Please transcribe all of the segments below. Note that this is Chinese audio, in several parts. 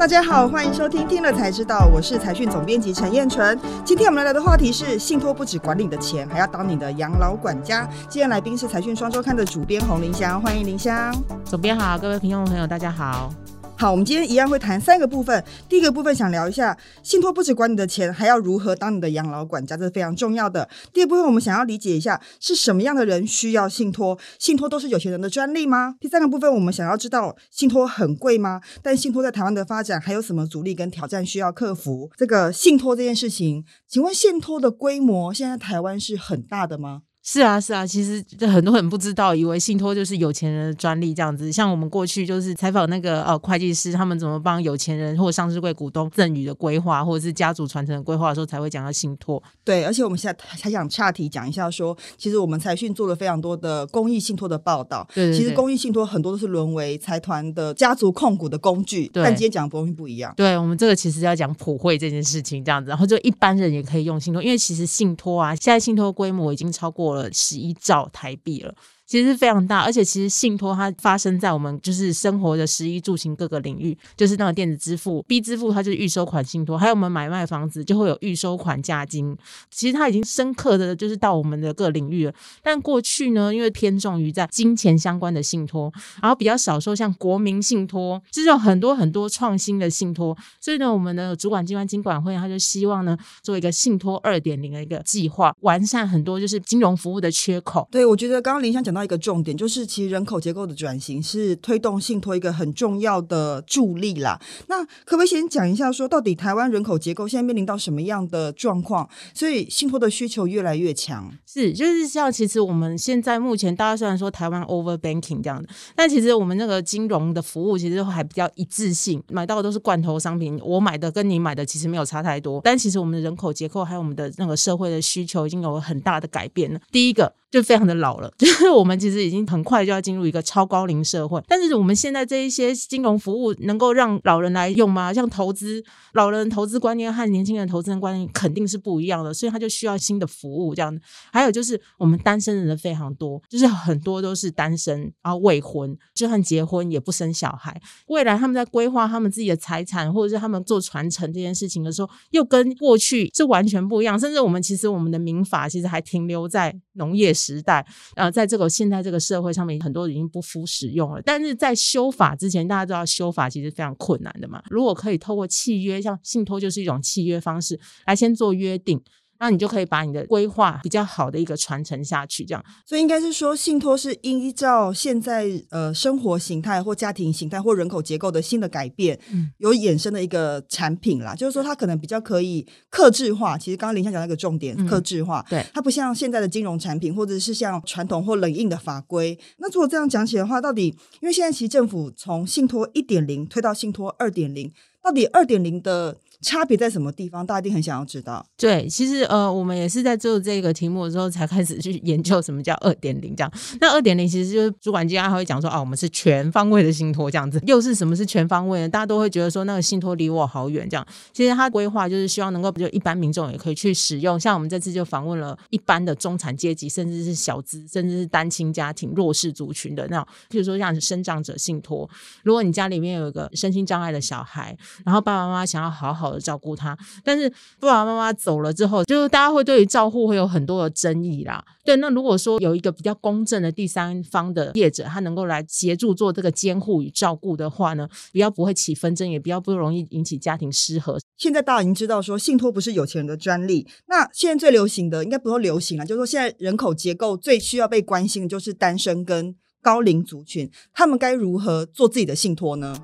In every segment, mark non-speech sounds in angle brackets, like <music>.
大家好，欢迎收听《听了才知道》，我是财讯总编辑陈燕纯。今天我们来聊的话题是：信托不止管理的钱，还要当你的养老管家。今天来宾是财讯双周刊的主编洪林香，欢迎林香。总编好，各位听众朋友，大家好。好，我们今天一样会谈三个部分。第一个部分想聊一下，信托不止管你的钱，还要如何当你的养老管家，这是非常重要的。第二部分我们想要理解一下，是什么样的人需要信托？信托都是有钱人的专利吗？第三个部分我们想要知道，信托很贵吗？但信托在台湾的发展还有什么阻力跟挑战需要克服？这个信托这件事情，请问信托的规模现在台湾是很大的吗？是啊，是啊，其实很多人不知道，以为信托就是有钱人的专利这样子。像我们过去就是采访那个呃会计师，他们怎么帮有钱人或上市柜股东赠与的规划，或者是家族传承的规划的时候，才会讲到信托。对，而且我们现在还想岔题讲一下，说其实我们财讯做了非常多的公益信托的报道。对，其实公益信托很多都是沦为财团的家族控股的工具。对但今天讲的东西不一样。对我们这个其实要讲普惠这件事情这样子，然后就一般人也可以用信托，因为其实信托啊，现在信托规模已经超过了十一兆。兆台币了。其实是非常大，而且其实信托它发生在我们就是生活的食衣住行各个领域，就是那个电子支付、B 支付，它就是预收款信托，还有我们买卖房子就会有预收款价金。其实它已经深刻的就是到我们的各领域了。但过去呢，因为偏重于在金钱相关的信托，然后比较少说像国民信托，这种很多很多创新的信托。所以呢，我们的主管机关金管会，他就希望呢做一个信托二点零的一个计划，完善很多就是金融服务的缺口。对，我觉得刚刚林香讲到。一个重点就是，其实人口结构的转型是推动信托一个很重要的助力啦。那可不可以先讲一下，说到底台湾人口结构现在面临到什么样的状况？所以信托的需求越来越强。是，就是像其实我们现在目前大家虽然说台湾 over banking 这样的，但其实我们那个金融的服务其实还比较一致性，买到的都是罐头商品，我买的跟你买的其实没有差太多。但其实我们的人口结构还有我们的那个社会的需求已经有很大的改变了。第一个。就非常的老了，<laughs> 就是我们其实已经很快就要进入一个超高龄社会。但是我们现在这一些金融服务能够让老人来用吗？像投资，老人投资观念和年轻人投资观念肯定是不一样的，所以他就需要新的服务这样。还有就是我们单身人的非常多，就是很多都是单身，然后未婚，就算结婚也不生小孩。未来他们在规划他们自己的财产，或者是他们做传承这件事情的时候，又跟过去是完全不一样。甚至我们其实我们的民法其实还停留在农业。时代，啊，在这个现在这个社会上面，很多已经不敷使用了。但是在修法之前，大家知道修法其实非常困难的嘛。如果可以透过契约，像信托就是一种契约方式，来先做约定。那你就可以把你的规划比较好的一个传承下去，这样。所以应该是说，信托是依照现在呃生活形态或家庭形态或人口结构的新的改变，嗯，有衍生的一个产品啦。就是说，它可能比较可以克制化。其实刚刚林香讲那个重点，克制化，对，它不像现在的金融产品，或者是像传统或冷硬的法规。那如果这样讲起来的话，到底因为现在其实政府从信托一点零推到信托二点零，到底二点零的？差别在什么地方？大家一定很想要知道。对，其实呃，我们也是在做这个题目的时候才开始去研究什么叫二点零这样。那二点零其实就是主管机关还会讲说，哦，我们是全方位的信托这样子。又是什么是全方位呢？大家都会觉得说那个信托离我好远这样。其实它规划就是希望能够就一般民众也可以去使用。像我们这次就访问了一般的中产阶级，甚至是小资，甚至是单亲家庭、弱势族群的那种，譬如说像生长者信托。如果你家里面有一个身心障碍的小孩，然后爸爸妈妈想要好好。照顾他，但是爸爸妈妈走了之后，就是大家会对于照护会有很多的争议啦。对，那如果说有一个比较公正的第三方的业者，他能够来协助做这个监护与照顾的话呢，比较不会起纷争，也比较不容易引起家庭失和。现在大家已经知道说，信托不是有钱人的专利。那现在最流行的，应该不说流行了，就是说现在人口结构最需要被关心的就是单身跟高龄族群，他们该如何做自己的信托呢？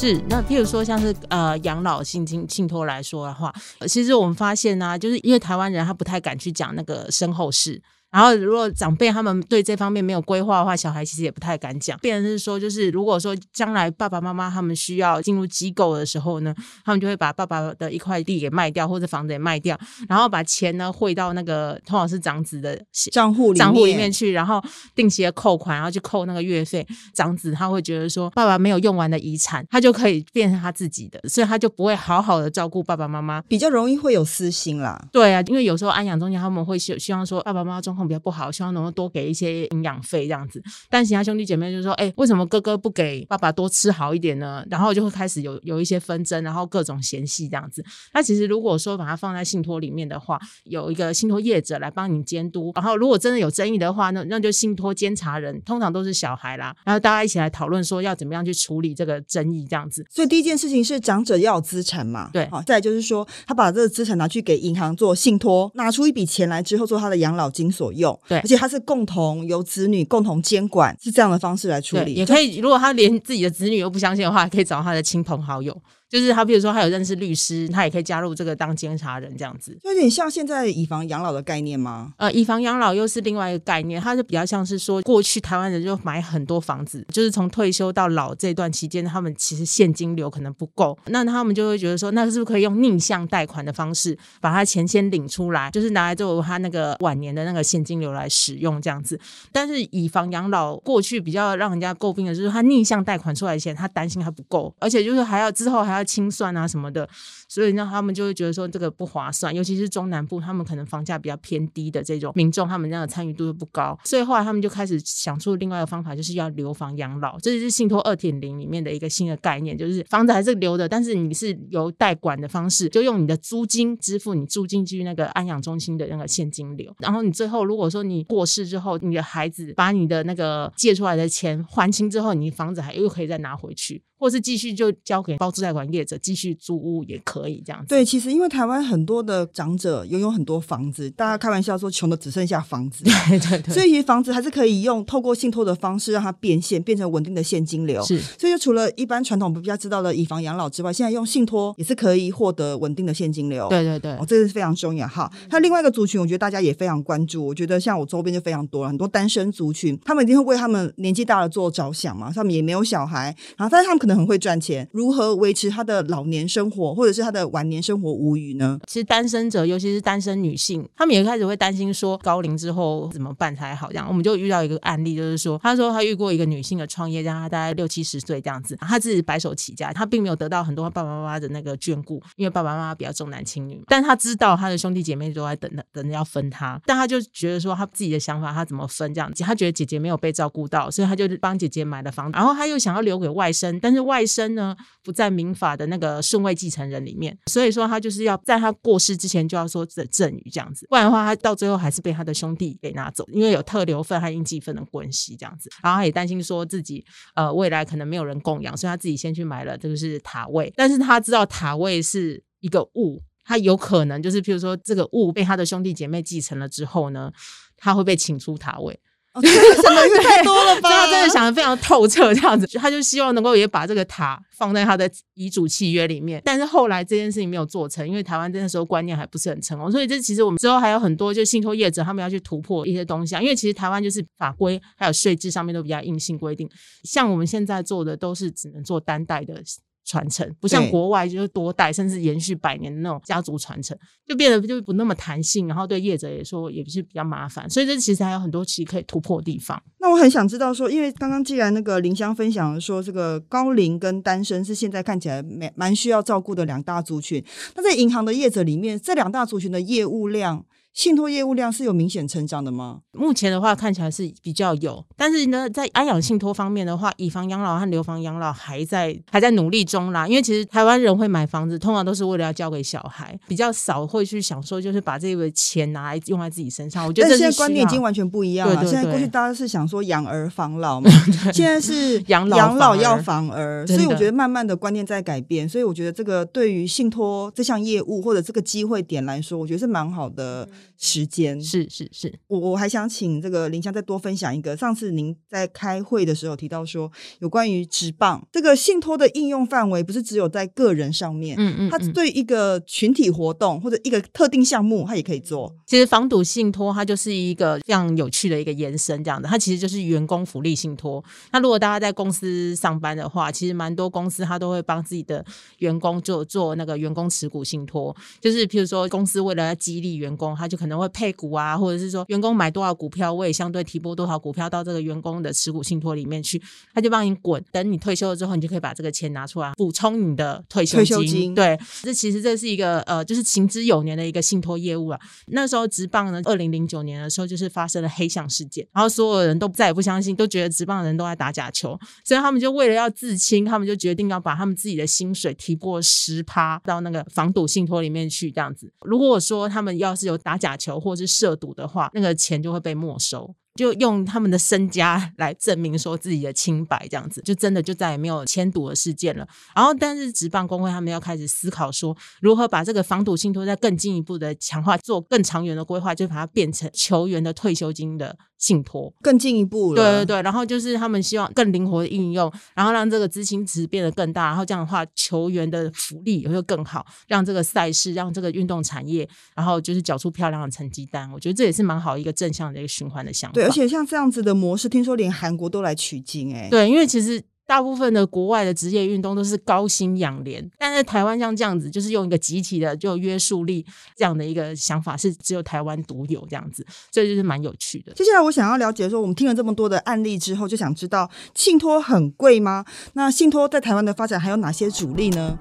是，那譬如说像是呃养老信金信托来说的话，其实我们发现呢，就是因为台湾人他不太敢去讲那个身后事。然后，如果长辈他们对这方面没有规划的话，小孩其实也不太敢讲。变成是说，就是如果说将来爸爸妈妈他们需要进入机构的时候呢，他们就会把爸爸的一块地给卖掉，或者房子也卖掉，然后把钱呢汇到那个通常是长子的账户账户里面去，然后定期的扣款，然后去扣那个月费。长子他会觉得说，爸爸没有用完的遗产，他就可以变成他自己的，所以他就不会好好的照顾爸爸妈妈，比较容易会有私心啦。对啊，因为有时候安养中心他们会希希望说，爸爸妈妈状况。况比较不好，希望能够多给一些营养费这样子。但其他兄弟姐妹就说：“哎，为什么哥哥不给爸爸多吃好一点呢？”然后就会开始有有一些纷争，然后各种嫌隙这样子。那其实如果说把它放在信托里面的话，有一个信托业者来帮你监督，然后如果真的有争议的话，那那就信托监察人，通常都是小孩啦，然后大家一起来讨论说要怎么样去处理这个争议这样子。所以第一件事情是长者要有资产嘛，对，好，再就是说他把这个资产拿去给银行做信托，拿出一笔钱来之后做他的养老金所用，对。而且他是共同由子女共同监管，是这样的方式来处，理，也可以。如果他连自己的子女都不相信的话，可以找他的亲朋好友，就是他比如说他有认识律师，他也可以加入这个当监察人这样子。就有点像现在以房养老的概念吗？呃，以房养老又是另外一个概念，它是比较像是说，过去台湾人就买很多房子，就是从退休到老这段期间，他们其实现金流可能不够，那他们就会觉得说，那是不是可以用逆向贷款的方式，把他钱先领出来，就是拿来作为他那个晚年的那个现金流来使用这样子。但是以房养老过去比较让人家诟病的就是，他逆向贷款出来的钱，他担心还不够，而且就是还要之后还要清算啊什么的，所以呢，他们就会觉得说这个不划算，尤其是中南部，他们可能房价比较偏低的这种民众，他们这样的参与度又不高，所以后来他们就开始想出另外一个方法，就是要留房养老，这就是信托二点零里面的一个新的概念，就是房子还是留的，但是你是由代管的方式，就用你的租金支付你住进去那个安养中心的那个现金流，然后你最后如果说你过世之后，你的孩子把你的那个借出来的钱还清之后，你房子还又可以再拿回去，或是继续就交给包租代管业者继续租屋也可这样子。对，其实因为台湾很多的长者拥有很多房子，大家开玩笑说穷的只剩下房子，<laughs> 对对对，所以其实房子还是可以用透过信托的方式让它变现，变成稳定的现金流。是所以，就除了一般传统比较知道的以房养老之外，现在用信托也是可以获得稳定的现金流。对对对哦，这个是非常重要哈。还有另外一个族群，我觉得大家也非常关注。我觉得像我周边就非常多了，很多单身族群，他们一定会为他们年纪大了做着想嘛，他们也没有小孩，然后但是他们可能很会赚钱，如何维持他的老年生活或者是他的晚年生活无虞呢？其实单身者，尤其是单身女性，她们也开始会担心说高龄之后怎么办才好。这样，我们就遇到一个案例，就是说，她说她遇过一个女性的创业家，她大概六七十岁这样子，她自己白手起家，她并没有得到很多爸爸妈妈的那个眷顾，因为爸爸妈妈比较重男轻女。但她知道她的兄弟姐妹都在等等着要分她，但她就觉得说她自己的想法，她怎么分这样子，她觉得姐姐没有被照顾到，所以她就帮姐姐买了房，然后她又想要留给外甥，但是外甥呢不在民法的那个顺位继承人里面，面所以说他就是要在他过世之前就要说这赠与这样子，不然的话他到最后还是被他的兄弟给拿走，因为有特留份和应继份的关系这样子，然后他也担心说自己呃未来可能没有人供养，所以他自己先去买了这个是塔位，但是他知道塔位是一个物。他有可能就是，譬如说，这个物被他的兄弟姐妹继承了之后呢，他会被请出塔位。哦，这个想的也太多了吧？所以他真的想的非常透彻，这样子，他就希望能够也把这个塔放在他的遗嘱契约里面。但是后来这件事情没有做成，因为台湾那时候观念还不是很成功，所以这其实我们之后还有很多就信托业者他们要去突破一些东西啊。因为其实台湾就是法规还有税制上面都比较硬性规定，像我们现在做的都是只能做单代的。传承不像对国外就是多代甚至延续百年的那种家族传承，就变得就不那么弹性，然后对业者也说也是比较麻烦，所以这其实还有很多其实可以突破的地方。那我很想知道说，因为刚刚既然那个林香分享了说，这个高龄跟单身是现在看起来蛮蛮需要照顾的两大族群。那在银行的业者里面，这两大族群的业务量，信托业务量是有明显成长的吗？目前的话看起来是比较有，但是呢，在安养信托方面的话，以房养老和留房养老还在还在努力中啦。因为其实台湾人会买房子，通常都是为了要交给小孩，比较少会去想说就是把这个钱拿来用在自己身上。我觉得但现在观念已经完全不一样了。对对现在过去大家是想说养儿防老嘛，<laughs> 现在是 <laughs> 养老养老要防儿，所以我觉得慢慢的观念在改变。所以我觉得这个对于信托这项业务或者这个机会点来说，我觉得是蛮好的时间。是是是，我我还想请这个林香再多分享一个，上次您在开会的时候提到说，有关于职棒这个信托的应用范围，不是只有在个人上面，嗯嗯嗯。它对一个群体活动或者一个特定项目，它也可以做。其实防堵信托它就是一个非常有趣的一个延伸，这样的，它其实就是员工福利信托。那如果大家在公司上班的话，其实蛮多公司它都会帮自己的员工做做那个员工持股信托，就是譬如说公司为了要激励员工，它就可能会配股啊，或者是说员工买多少股票，我也相对提拨多少股票到这个员工的持股信托里面去，他就帮你滚。等你退休了之后，你就可以把这个钱拿出来补充你的退休退休金对，这其实这是一个呃，就是行之有年的一个信托业务啊。那时候职棒呢，二零零九年的时候就是发生了黑象事件，然后所有人都再也不相信，都觉得职棒的人都在打假球，所以他们就为了要自清，他们就决定要把他们自己的薪水提拨十趴到那个防赌信托里面去，这样子。如果说他们要是有打假球或是涉赌的话，那个钱就会被没收。就用他们的身家 <laughs> 来证明说自己的清白，这样子就真的就再也没有签赌的事件了。然后，但是职棒工会他们要开始思考说，如何把这个防赌信托再更进一步的强化，做更长远的规划，就把它变成球员的退休金的信托。更进一步了。对对对，然后就是他们希望更灵活的运用，然后让这个资金池变得更大，然后这样的话，球员的福利也会更好，让这个赛事，让这个运动产业，然后就是缴出漂亮的成绩单。我觉得这也是蛮好一个正向的一个循环的想法。对，而且像这样子的模式，听说连韩国都来取经哎、对，因为其实大部分的国外的职业运动都是高薪养廉，但是台湾像这样子，就是用一个集体的就约束力这样的一个想法，是只有台湾独有这样子，所以就是蛮有趣的。接下来我想要了解说，我们听了这么多的案例之后，就想知道信托很贵吗？那信托在台湾的发展还有哪些主力呢？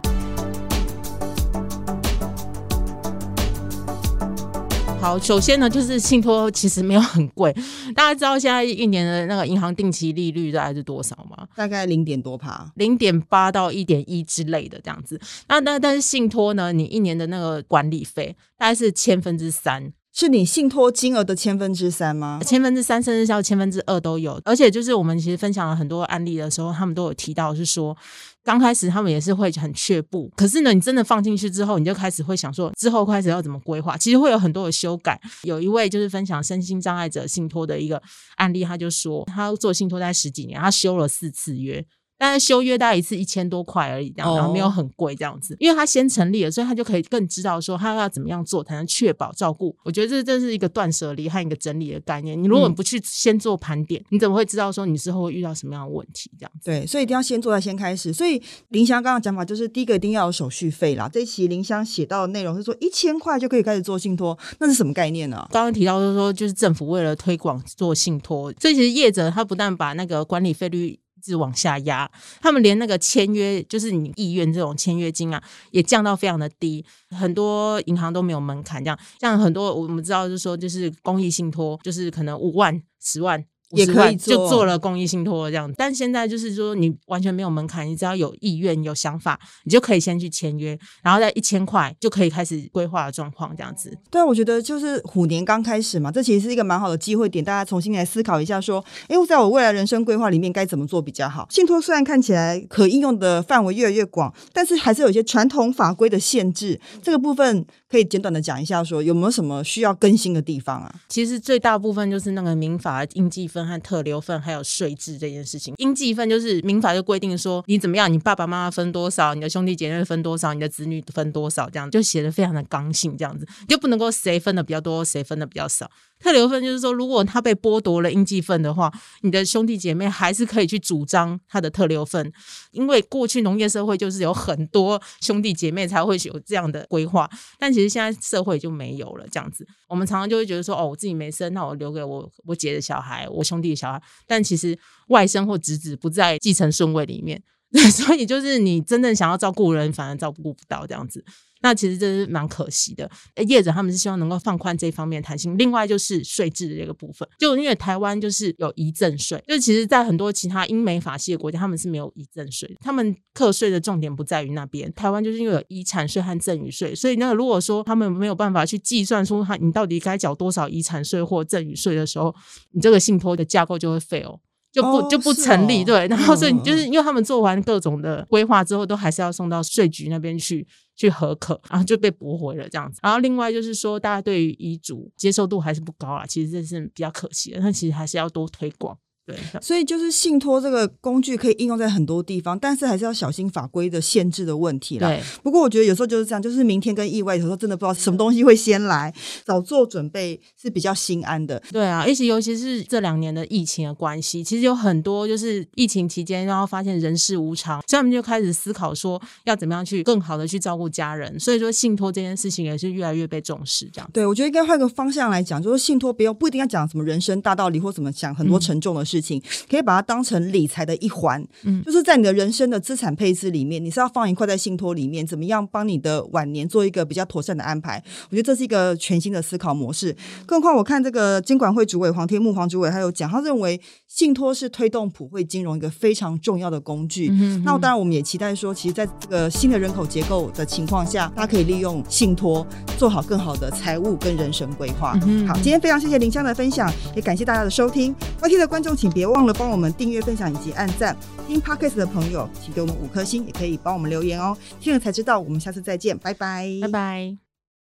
好，首先呢，就是信托其实没有很贵，<laughs> 大家知道现在一年的那个银行定期利率大概是多少吗？大概零点多趴。零点八到一点一之类的这样子。那那但是信托呢，你一年的那个管理费大概是千分之三，是你信托金额的千分之三吗？千分之三甚至到千分之二都有。而且就是我们其实分享了很多案例的时候，他们都有提到是说，刚开始他们也是会很却步，可是呢，你真的放进去之后，你就开始会想说，之后开始要怎么规划，其实会有很多的修改。有一位就是分享身心障碍者信托的一个案例，他就说他做信托大概十几年，他修了四次约。但是修约大概一次一千多块而已，这样，然后没有很贵这样子，因为他先成立了，所以他就可以更知道说他要怎么样做才能确保照顾。我觉得这这是一个断舍离和一个整理的概念。你如果不去先做盘点，你怎么会知道说你之后会遇到什么样的问题？这样子，对，所以一定要先做再先开始。所以林香刚刚讲法就是，第一个一定要有手续费啦。这一期林香写到的内容是说一千块就可以开始做信托，那是什么概念呢？刚刚提到就是说，就是政府为了推广做信托，所以其实业者他不但把那个管理费率。一直往下压，他们连那个签约，就是你意愿这种签约金啊，也降到非常的低，很多银行都没有门槛，这样像很多我们知道，就是说就是公益信托，就是可能五万、十万。也可以做就做了公益信托这样，但现在就是说你完全没有门槛，你只要有意愿、有想法，你就可以先去签约，然后在一千块就可以开始规划的状况这样子。对啊，我觉得就是虎年刚开始嘛，这其实是一个蛮好的机会点，大家重新来思考一下，说，诶，我在我未来人生规划里面该怎么做比较好？信托虽然看起来可应用的范围越来越广，但是还是有一些传统法规的限制，这个部分可以简短的讲一下说有没有什么需要更新的地方啊？其实最大部分就是那个民法应继分和特留分，还有税制这件事情。应继分就是民法就规定说你怎么样，你爸爸妈妈分多少，你的兄弟姐妹分多少，你的子女分多少，这样就写的非常的刚性，这样子就不能够谁分的比较多，谁分的比较少。特留分就是说，如果他被剥夺了应继分的话，你的兄弟姐妹还是可以去主张他的特留分，因为过去农业社会就是有很多兄弟姐妹才会有这样的规划，但其实现在社会就没有了这样子。我们常常就会觉得说，哦，我自己没生，那我留给我我姐的小孩，我兄弟的小孩，但其实外甥或侄子不在继承顺位里面，<laughs> 所以就是你真正想要照顾人，反而照顾不到这样子。那其实这是蛮可惜的。业者他们是希望能够放宽这方面弹性。另外就是税制的这个部分，就因为台湾就是有遗赠税，就其实在很多其他英美法系的国家，他们是没有遗赠税，他们课税的重点不在于那边。台湾就是因为有遗产税和赠与税，所以那如果说他们没有办法去计算出他你到底该缴多少遗产税或赠与税的时候，你这个信托的架构就会 fail。就不、哦就不成立，哦对，然后所以嗯就是因为他们做完各种的规划之后，都还是要送到税局那边去去核可，然后就被驳回了这样子。然后另外就是说，大家对于遗嘱接受度还是不高啊，其实这是比较可惜的，但其实还是要多推广。对，所以就是信托这个工具可以应用在很多地方，但是还是要小心法规的限制的问题啦。对，不过我觉得有时候就是这样，就是明天跟意外，有时候真的不知道什么东西会先来，早做准备是比较心安的。对啊，而且尤其是这两年的疫情的关系，其实有很多就是疫情期间，然后发现人事无常，所以他们就开始思考说要怎么样去更好的去照顾家人。所以说信托这件事情也是越来越被重视，这样。对，我觉得应该换个方向来讲，就是信托不用不一定要讲什么人生大道理或怎么讲很多沉重的事情，可以把它当成理财的一环。嗯就是在你的人生的资产配置里面，你是要放一块在信托里面，怎么样帮你的晚年做一个比较妥善的安排？我觉得这是一个全新的思考模式。更何况我看这个监管会主委黄天木黄主委他有讲，他认为信托是推动普惠金融一个非常重要的工具。嗯那当然，我们也期待说，其实在这个新的人口结构的情况下，大家可以利用信托做好更好的财务跟人生规划。嗯哼好，今天非常谢谢林香的分享，也感谢大家的收听。YT 的观众，别忘了帮我们订阅、分享以及按赞。听 Podcast 的朋友，请给我们五颗星，也可以帮我们留言哦。听了才知道，我们下次再见，拜拜，拜拜。